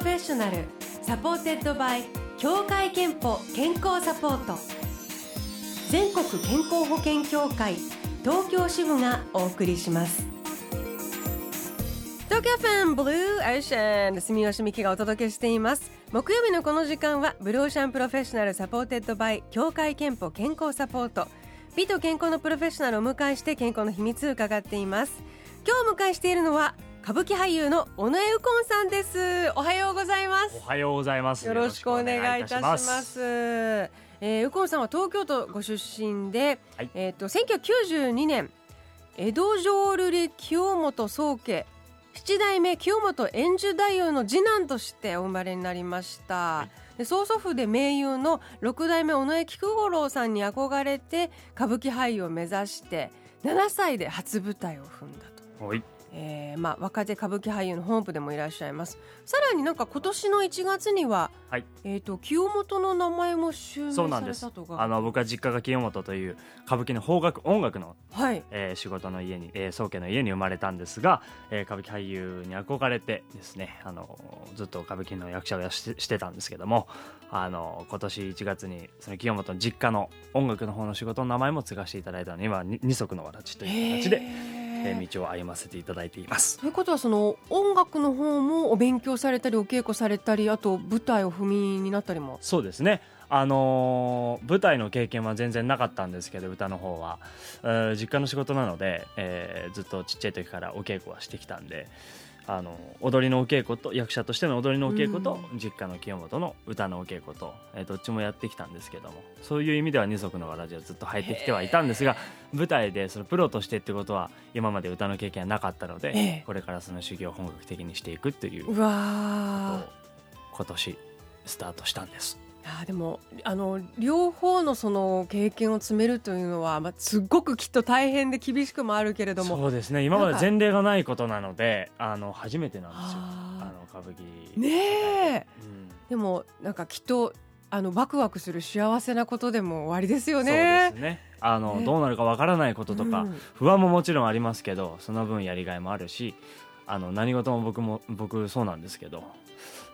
professional supported by 協会けんぽ健康サポート。全国健康保険協会東京支部がお送りします。東京 FMブルーオーシャン住吉美希がお届けしています。木曜日のこの時間はブルーオーシャン professional supported by 協会けんぽ健康サポート。美と健康のプロフェッショナルをお迎えして健康の秘密を伺っています。今日お迎えしているのは歌舞伎俳優の尾上右近さんです。おはようございます。おはようございます。よろしくお願いいたします。えー、右近さんは東京都ご出身で、はい、えっ、ー、と1992年江戸浄瑠璃清本宗家七代目清本円寿太夫の次男としてお生まれになりました、はい、で曽祖父で名優の六代目尾上菊五郎さんに憧れて歌舞伎俳優を目指して7歳で初舞台を踏んだと。はいえーまあ、若手歌舞伎俳優の本部でもいらっしゃいます。さらになんか今年の1月には、はい、えーと、清本の名前も襲名されたとか。あの僕は実家が清本という歌舞伎の邦楽音楽の、はい。えー、仕事の家に、えー、宗家の家に生まれたんですが、えー、歌舞伎俳優に憧れてですねあのずっと歌舞伎の役者をやしてしてたんですけどもあの今年1月にその清本の実家の音楽の方の仕事の名前も継がせていただいたのに今二足のわらじという形で。えー、道を歩ませていただいています。ということはその音楽の方もお勉強されたりお稽古されたりあと舞台を踏みになったりも？そうですね。あのー、舞台の経験は全然なかったんですけど歌の方は、えー、実家の仕事なので、えー、ずっとちっちゃい時からお稽古はしてきたんであの踊りのお稽古と役者としての踊りのお稽古と、うん、実家の清本の歌のお稽古と、えー、どっちもやってきたんですけどもそういう意味では二足のわらじはずっと入ってきてはいたんですが舞台でそのプロとしてってことは今まで歌の経験はなかったので、これからその修行を本格的にしていくっていうことを今年スタートしたんです。やでもあの両方のその経験を積めるというのは、まあ、すごくきっと大変で厳しくもあるけれどもそうですね。今まで前例がないことなのであの初めてなんですよ。あの歌舞伎ねえ、うん、でもなんかきっとあのワクワクする幸せなことでも終わりですよね。そうですね。あの、ね、どうなるかわからないこととか、うん、不安ももちろんありますけどその分やりがいもあるしあの何事も僕も僕そうなんですけど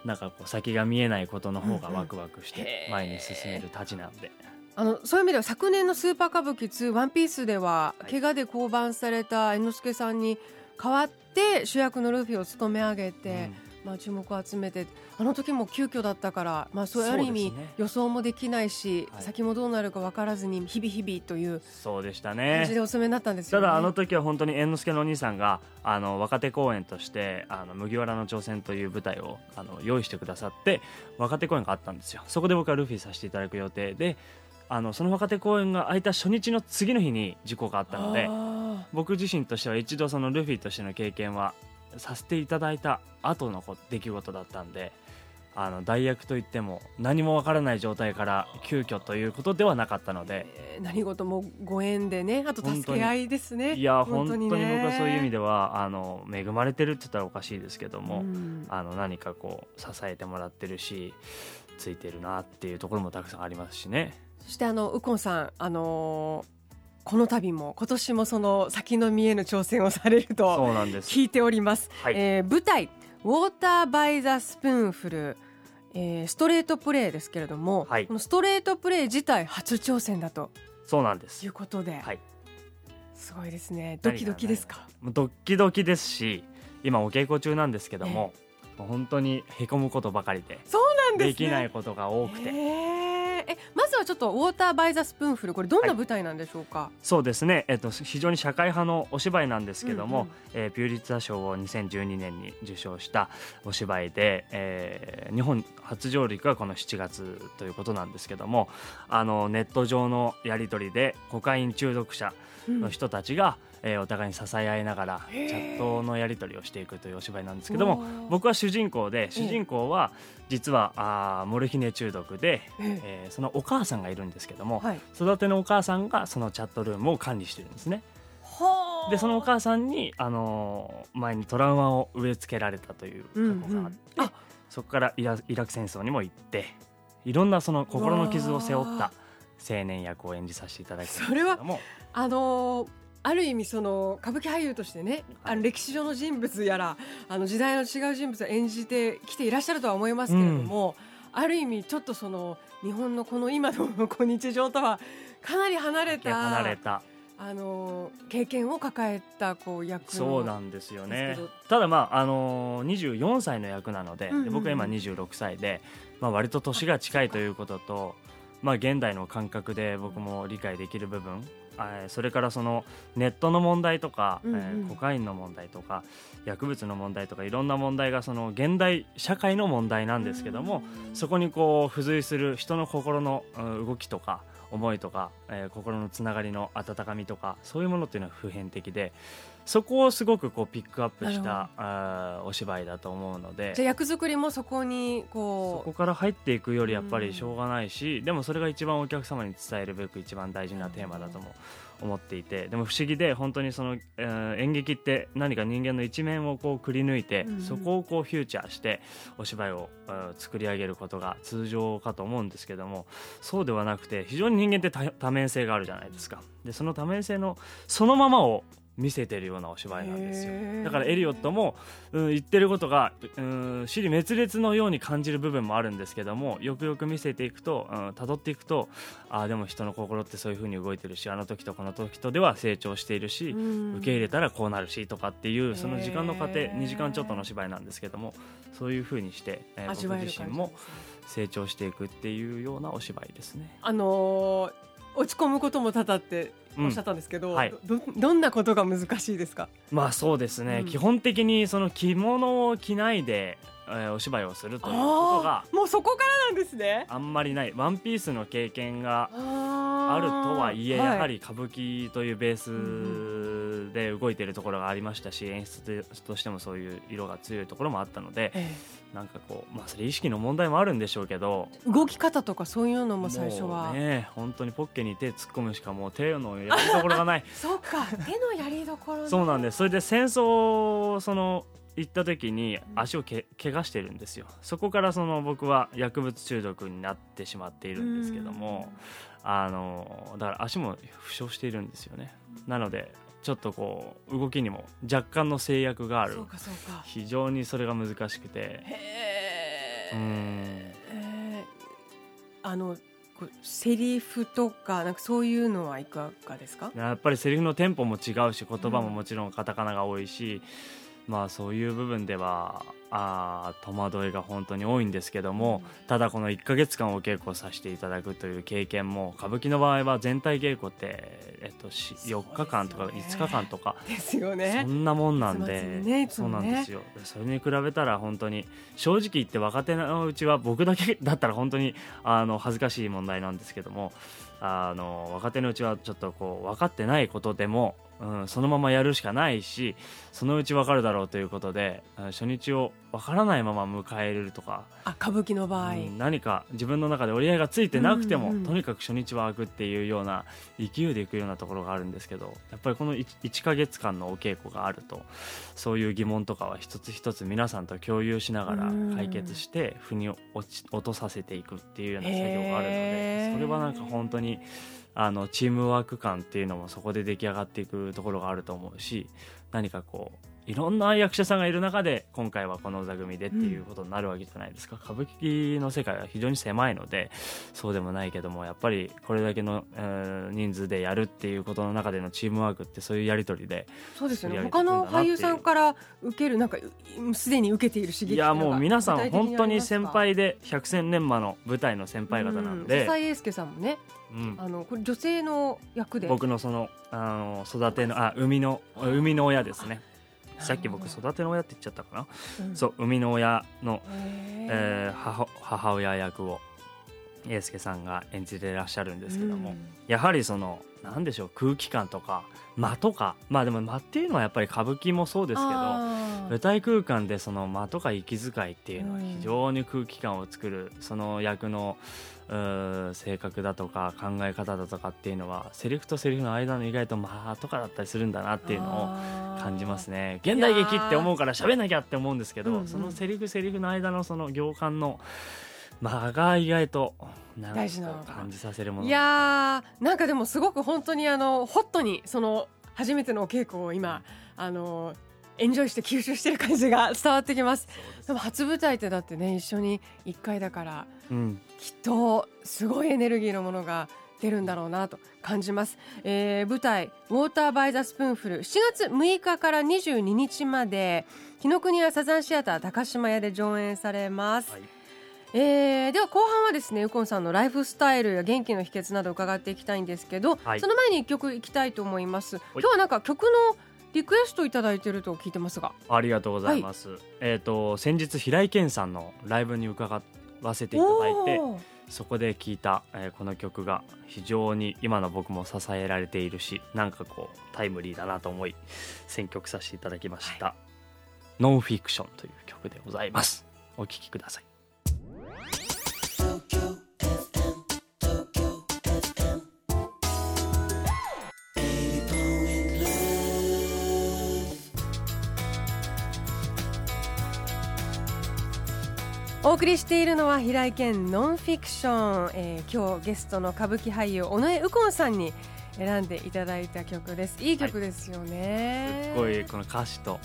なんかこう先が見えないことの方がワクワクして前に進めるたちなんで。あのそういう意味では昨年の「スーパー歌舞伎2ワンピースでは、怪我で降板された猿之助さんに代わって主役のルフィを務め上げて、まあ、注目を集めてあの時も急遽だったから、まあ、そういうある意味、予想もできないし、はい、先もどうなるか分からずに日々日々というそうでしたね。感じでおめになったんですよ、ね、ただあの時は本当に猿之助のお兄さんがあの若手公演としてあの麦わらの挑戦という舞台をあの用意してくださって若手公演があったんですよ。そこで僕はルフィさせていただく予定であのその若手公演が空いた初日の次の日に事故があったので僕自身としては一度そのルフィとしての経験はさせていただいた後の出来事だったんであの代役といっても何もわからない状態から急遽ということではなかったので、えー、何事もご縁でねあと助け合いですね。いや本当に、ね、僕はそういう意味ではあの恵まれてるって言ったらおかしいですけども、うん、あの何かこう支えてもらってるしついてるなっていうところもたくさんありますしね。そしてあの右近さんあのーこの度も今年もその先の見えぬ挑戦をされると聞いております。はい、えー、舞台ウォーターバイザスプーンフル、えー、ストレートプレーですけれども、はい、このストレートプレー自体初挑戦だとそうなんです。いうことで、はい、すごいですね。ドキドキですか？ドキドキですし今お稽古中なんですけども、えー、本当にへこむことばかりでそうなんです、ね、できないことが多くて。えー。えまずはちょっとウォーターバイザスプーンフルこれどんな舞台なんでしょうか、はい、そうですね、えっと、非常に社会派のお芝居なんですけども、うんうん、えー、ピューリッツァ賞を2012年に受賞したお芝居で、えー、日本初上陸はこの7月ということなんですけどもあのネット上のやり取りでコカイン中毒者の人たちが、うん、えー、お互いに支え合いながらチャットのやり取りをしていくというお芝居なんですけども僕は主人公で主人公は実はあモルヒネ中毒で、えー、そのお母さんがいるんですけども、はい、育てのお母さんがそのチャットルームを管理してるんですね。でそのお母さんに、あのー、前にトラウマを植え付けられたという過去があって、うんうん、そこからイライラク戦争にも行っていろんなその心の傷を背負った青年役を演じさせていただいんですけども。それはあのーある意味その歌舞伎俳優としてねあの歴史上の人物やらあの時代の違う人物を演じてきていらっしゃるとは思いますけれども、うん、ある意味ちょっとその日本のこの今のこう日常とはかなり離れた離れた。あの経験を抱えたこう役そうなんですよね。ただまああの24歳の役なのでうんうん、で僕は今26歳で、まあ、割と年が近いということと、まあ、現代の感覚で僕も理解できる部分それからそのネットの問題とか、うんうん、えー、コカインの問題とか薬物の問題とかいろんな問題がその現代社会の問題なんですけどもそこにこう付随する人の心の動きとか思いとか、えー、心のつながりの温かみとかそういうものっていうのは普遍的でそこをすごくこうピックアップしたあお芝居だと思うのでじゃ役作りもそこにこうそこから入っていくよりやっぱりしょうがないし、でもそれが一番お客様に伝えるべく一番大事なテーマだと思う。思っていてでも不思議で本当にその、えー、演劇って何か人間の一面をこうくり抜いて、うん、そこをこうフューチャーしてお芝居を、作り上げることが通常かと思うんですけどもそうではなくて非常に人間って多面性があるじゃないですか。でその多面性のそのままを見せてるようなお芝居なんですよ。だからエリオットも、うん、言ってることが、うん、尻滅裂のように感じる部分もあるんですけどもよくよく見せていくとたど、うん、っていくとああでも人の心ってそういうふうに動いてるしあの時とこの時とでは成長しているし、受け入れたらこうなるしとかっていうその時間の過程2時間ちょっとの芝居なんですけどもそういうふうにして、えー、僕自身も成長していくっていうようなお芝居ですね。あのー落ち込むことも多々っておっしゃったんですけど、うんはい、どどんなことが難しいですか？まあそうですね、うん、基本的にその着物を着ないでえー、お芝居をするということがもうそこからなんですね。あんまりない。ワンピースの経験があるとはいえ、やはり歌舞伎というベースで動いているところがありましたし演出としてもそういう色が強いところもあったので、ええ、なんかこうまあそれ意識の問題もあるんでしょうけど。動き方とかそういうのも最初は。ね本当にポッケに手突っ込むしかもう手のやりどころがない。そうか。手のやりどころそうなんです。それで戦争その行った時に足をけ怪我してるんですよ。そこからその僕は薬物中毒になってしまっているんですけども。あのだから足も負傷しているんですよね。なのでちょっとこう動きにも若干の制約がある。非常にそれが難しくて。うん。あのセリフとかなんかそういうのはいかがですか？やっぱりセリフのテンポも違うし言葉ももちろんカタカナが多いし、まあそういう部分ではあ戸惑いが本当に多いんですけども、ただこの1か月間お稽古させていただくという経験も歌舞伎の場合は全体稽古って、えっと、4日間とか5日間とかですよね。そんなもんなんで、ね、そうなんですよ。それに比べたら本当に正直言って若手のうちは僕だけだったら本当にあの恥ずかしい問題なんですけどもあの若手のうちはちょっとこう分かってないことでもうん、そのままやるしかないしそのうち分かるだろうということで初日を分からないまま迎えるとかあ歌舞伎の場合、うん、何か自分の中で折り合いがついてなくても、うん。うん、とにかく初日は開くっていうような勢いでいくようなところがあるんですけどやっぱりこの 1, 1ヶ月間のお稽古があるとそういう疑問とかは一つ一つ皆さんと共有しながら解決して腑に落ち落とさせていくっていうような作業があるのでそれはなんか本当に。あのチームワーク感っていうのもそこで出来上がっていくところがあると思うし何かこういろんな役者さんがいる中で今回はこの座組でっていうことになるわけじゃないですか、うん、歌舞伎の世界は非常に狭いのでそうでもないけどもやっぱりこれだけの、えー、人数でやるっていうことの中でのチームワークってそういうやり取りでそうですよね。他の俳優さんから受けるなんかすでに受けている刺激いやもう皆さん本当に先輩で百戦錬磨の舞台の先輩方なんで、うん、笹井英介さんもね。うん、あのこれ女性の役で。僕のそのあの育てのあ生みの生みの親ですねさっき僕育ての親って言っちゃったかな、うん、そう生みの親の、えー、母母親役を英介さんが演じてらっしゃるんですけども、うん、やはりその何でしょう空気感とか間とかまあでも間っていうのはやっぱり歌舞伎もそうですけど舞台空間でその間とか息遣いっていうのは非常に空気感を作るその役の性格だとか考え方だとかっていうのはセリフとセリフの間の意外と間とかだったりするんだなっていうのを感じますね。現代劇って思うから喋んなきゃって思うんですけど、うんうん、そのセリフセリフの間のその行間の間が意外と大事な感じさせるもの。いやーなんかでもすごく本当にあのホットにその初めてのお稽古を今あのエンジョイして吸収してる感じが 伝わってきます。でも初舞台ってだってね一緒に1回だから、うん、きっとすごいエネルギーのものが出るんだろうなと感じます、えー、舞台「ウォーター・バイ・ザ・スプーンフル」7月6日から22日まで紀ノ国屋サザンシアター高島屋で上演されます、はい、えー、では後半はですね右近さんのライフスタイルや元気の秘訣など伺っていきたいんですけど、はい、その前に1曲いきたいと思います。今日はなんか曲のリクエストいただいてると聞いてますが。ありがとうございます、はい、えっ、ー、と先日平井堅さんのライブに伺わせていただいてそこで聞いた、えー、この曲が非常に今の僕も支えられているしなんかこうタイムリーだなと思い選曲させていただきました、はい、ノンフィクションという曲でございます。お聴きくださいお送りしているのは平井堅ノンフィクション、えー、今日ゲストの歌舞伎俳優尾上右近さんに選んでいただいた曲です。いい曲ですよね、はい、すごいこの歌詞と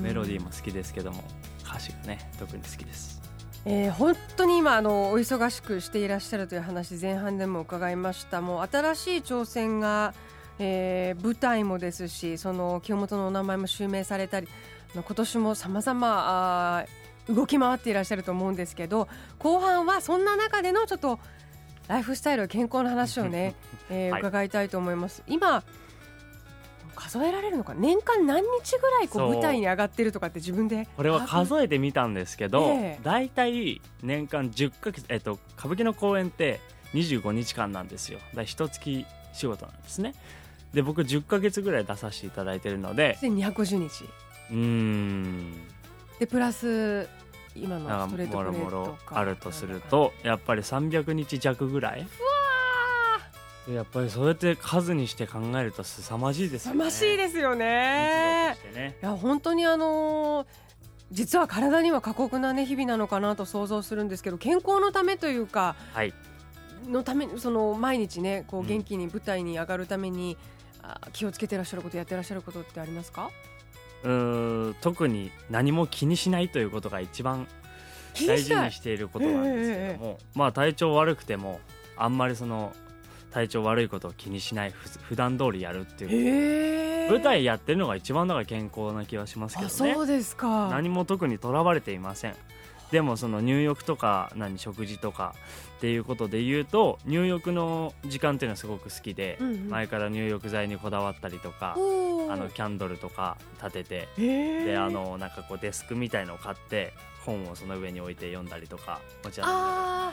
メロディーも好きですけども歌詞がね特に好きです。えー、本当に今あのお忙しくしていらっしゃるという話前半でも伺いました。もう新しい挑戦が、えー、舞台もですしその清本のお名前も襲名されたり今年もさまざま動き回っていらっしゃると思うんですけど後半はそんな中でのちょっとライフスタイル健康の話をね、えー、伺いたいと思います。今数えられるのか年間何日ぐらいこう舞台に上がってるとかって自分でこれは数えてみたんですけど、大体年間10か月、えっと、歌舞伎の公演って25日間なんですよ。だ一月仕事なんですね。で僕10か月ぐらい出させていただいてるので。250日。うんでプラス今のストレートプレートあるとするとやっぱり300日弱ぐらい？やっぱりそうやって数にして考えると凄まじいですよね。凄まじいですよね。ね。いや本当にあのー、実は体には過酷なね日々なのかなと想像するんですけど健康のためというか、はい、のためその毎日ねこう元気に舞台に上がるために、うん、気をつけてらっしゃることやってらっしゃることってありますか？うん特に何も気にしないということが一番大事にしていることなんですけども、まあ体調悪くてもあんまりその体調悪いことを気にしないふ普段通りやるっていう舞台やってるのが一番だから健康な気はしますけどね。そうですか。何も特にとらわれていません。でもその入浴とか何食事とかっていうことで言うと入浴の時間っていうのはすごく好きで、うんうん、前から入浴剤にこだわったりとかあのキャンドルとか立ててであのなんかこうデスクみたいのを買って本をその上に置いて読んだりとかもちろん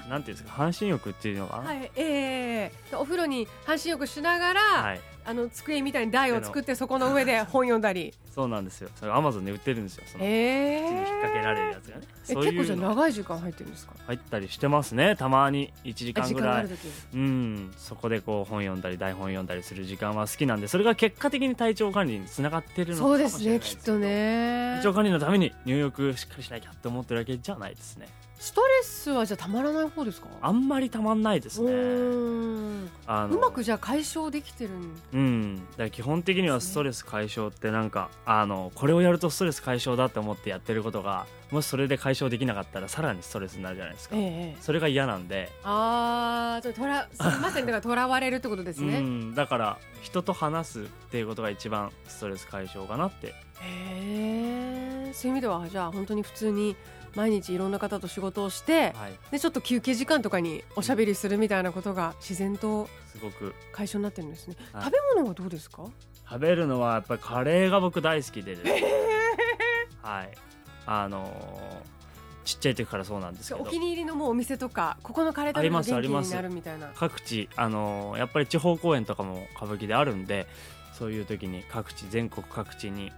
なんていうんですか半身浴っていうのかな、はいえー、お風呂に半身浴しながら、はい、あの机みたいに台を作ってそこの上で 本読んだり。そうなんですよ。それアマゾンで売ってるんですよその、えー、口に引っ掛けられるやつがね。え結構じゃ長い時間入ってるんですか？入ったりしてますねたまに1時間ぐらい。うんそこでこう本読んだり台本読んだりする時間は好きなんでそれが結果的に体調管理につながってるのかもしれないそうですねきっとね。体調管理のために入浴しっかりしなきゃって思ってるわけじゃないですねストレスはじゃたまらない方ですか？あんまりたまんないですね。あの。うまくじゃあ解消できてるうん。だ基本的にはストレス解消ってなんかあのこれをやるとストレス解消だって思ってやってることがもしそれで解消できなかったらさらにストレスになるじゃないですか、ええ、それが嫌なんで。ああとらまさにだからとらわれるってことですね。うん。だから人と話すっていうことが一番ストレス解消かなって。へえそういう意味ではじゃあ本当に普通に毎日いろんな方と仕事をして、はい、でちょっと休憩時間とかにおしゃべりするみたいなことが自然とすごく。解消になってるんですね、はい、食べ物はどうですか？食べるのはやっぱりカレーが僕大好きでね、はい。あのーちっちゃい時からそうなんですけど。お気に入りのもうお店とかここのカレー食べると元気になるみたいな。各地あのやっぱり地方公演とかも歌舞伎であるんでそういう時に各地全国各地に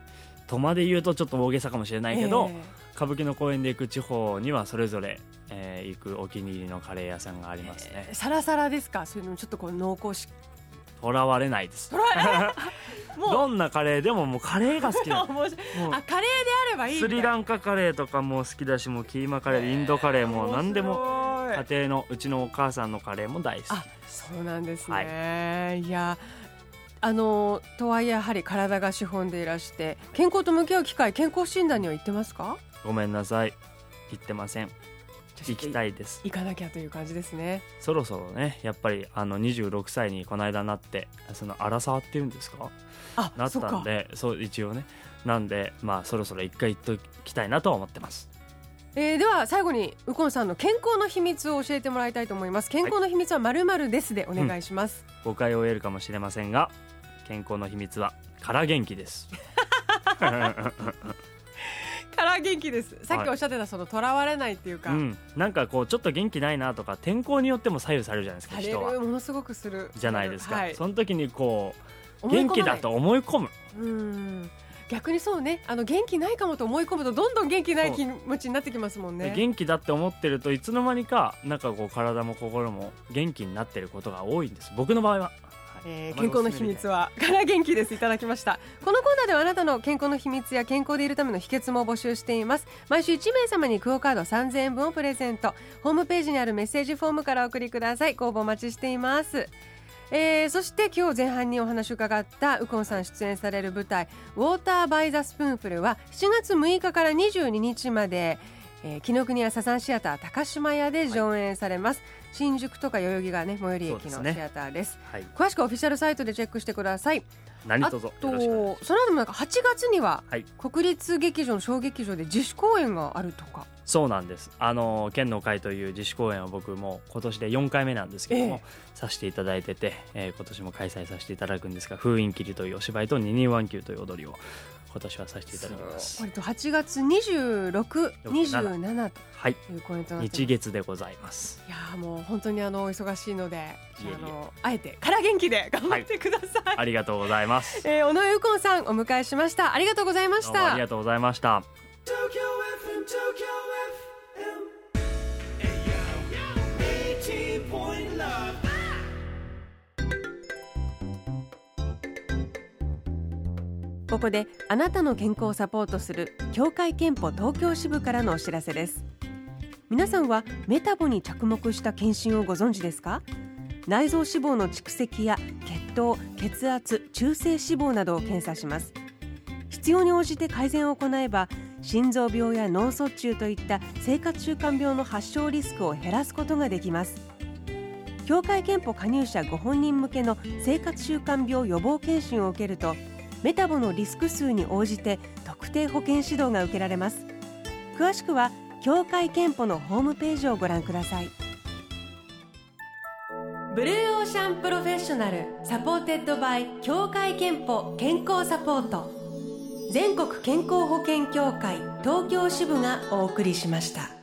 とまで言うとちょっと大げさかもしれないけど、えー歌舞伎の公演で行く地方にはそれぞれ、えー、行くお気に入りのカレー屋さんがありますね、えー、サラサラですか？そういうのちょっとこう濃厚しとらわれないです。どんなカレーでももうカレーが好きな あカレーであればいいスリランカカレーとかも好きだしもうキーマカレーインドカレーも何でも家庭のうちのお母さんのカレーも大好き。あそうなんですね、はい、いやあのとはいえやはり体が資本でいらして健康と向き合う機会健康診断には行ってますか？ごめんなさい。行ってません。行きたいです。行かなきゃという感じですね。そろそろねやっぱりあの26歳にこの間なってその荒沢っていうんですか？あなったんでそう一応ね。なんでまあそろそろ一回行っときたいなと思ってます。えー、では最後に右近さんの健康の秘密を教えてもらいたいと思います。健康の秘密はまるまるですでお願いします、うん、誤解を得るかもしれませんが健康の秘密はから元気です から元気です。さっきおっしゃってたそのとらわれないっていうか、うん、なんかこうちょっと元気ないなとか天候によっても左右されるじゃないですか人は。ものすごくする。じゃないですか、はい、その時にこう元気だと思い込む。うん。逆にそうね。あの元気ないかもと思い込むとどんどん元気ない気持ちになってきますもんね。元気だって思ってるといつの間にかなんかこう体も心も元気になってることが多いんです。僕の場合はえー、健康の秘密は から元気です。いただきました。このコーナーではあなたの健康の秘密や健康でいるための秘訣も募集しています。毎週1名様にクオカード3000円分をプレゼント。ホームページにあるメッセージフォームからお送りください。ご応募お待ちしています。えー、そして今日前半にお話を伺った右近さん出演される舞台「ウォーター・バイ・ザ・スプーンフル」は7月6日から22日までえー、紀ノ国屋サザンシアター高島屋で上演されます、はい、新宿とか代々木がね最寄り駅のシアターです、ねはい、詳しくオフィシャルサイトでチェックしてください。何卒とその後もなんか8月には国立劇場の小劇場で自主公演があるとか。そうなんです。あの県の会という自主公演を僕も今年で4回目なんですけども、えー、させていただいてて、えー、今年も開催させていただくんですが「封印切り」というお芝居と「二人ワンキュー」という踊りを今年はさせていただきます。割と8月26、27とはい。いうコメント日月でございます。いやもう本当にあのお忙しいのであのあえてから元気で頑張ってください、はい、ありがとうございます、えー、小野右近さんお迎えしました。ありがとうございました。ありがとうございましたここであなたの健康をサポートする協会憲法東京支部からのお知らせです。皆さんはメタボに着目した検診をご存知ですか？内臓脂肪の蓄積や血糖血圧中性脂肪などを検査します。必要に応じて改善を行えば心臓病や脳卒中といった生活習慣病の発症リスクを減らすことができます。協会憲法加入者ご本人向けの生活習慣病予防検診を受けるとメタボのリスク数に応じて特定保健指導が受けられます。詳しくは協会けんぽのホームページをご覧ください。 Blue Ocean Professional supported by 協会けんぽ健康サポート。全国健康保険協会東京支部がお送りしました。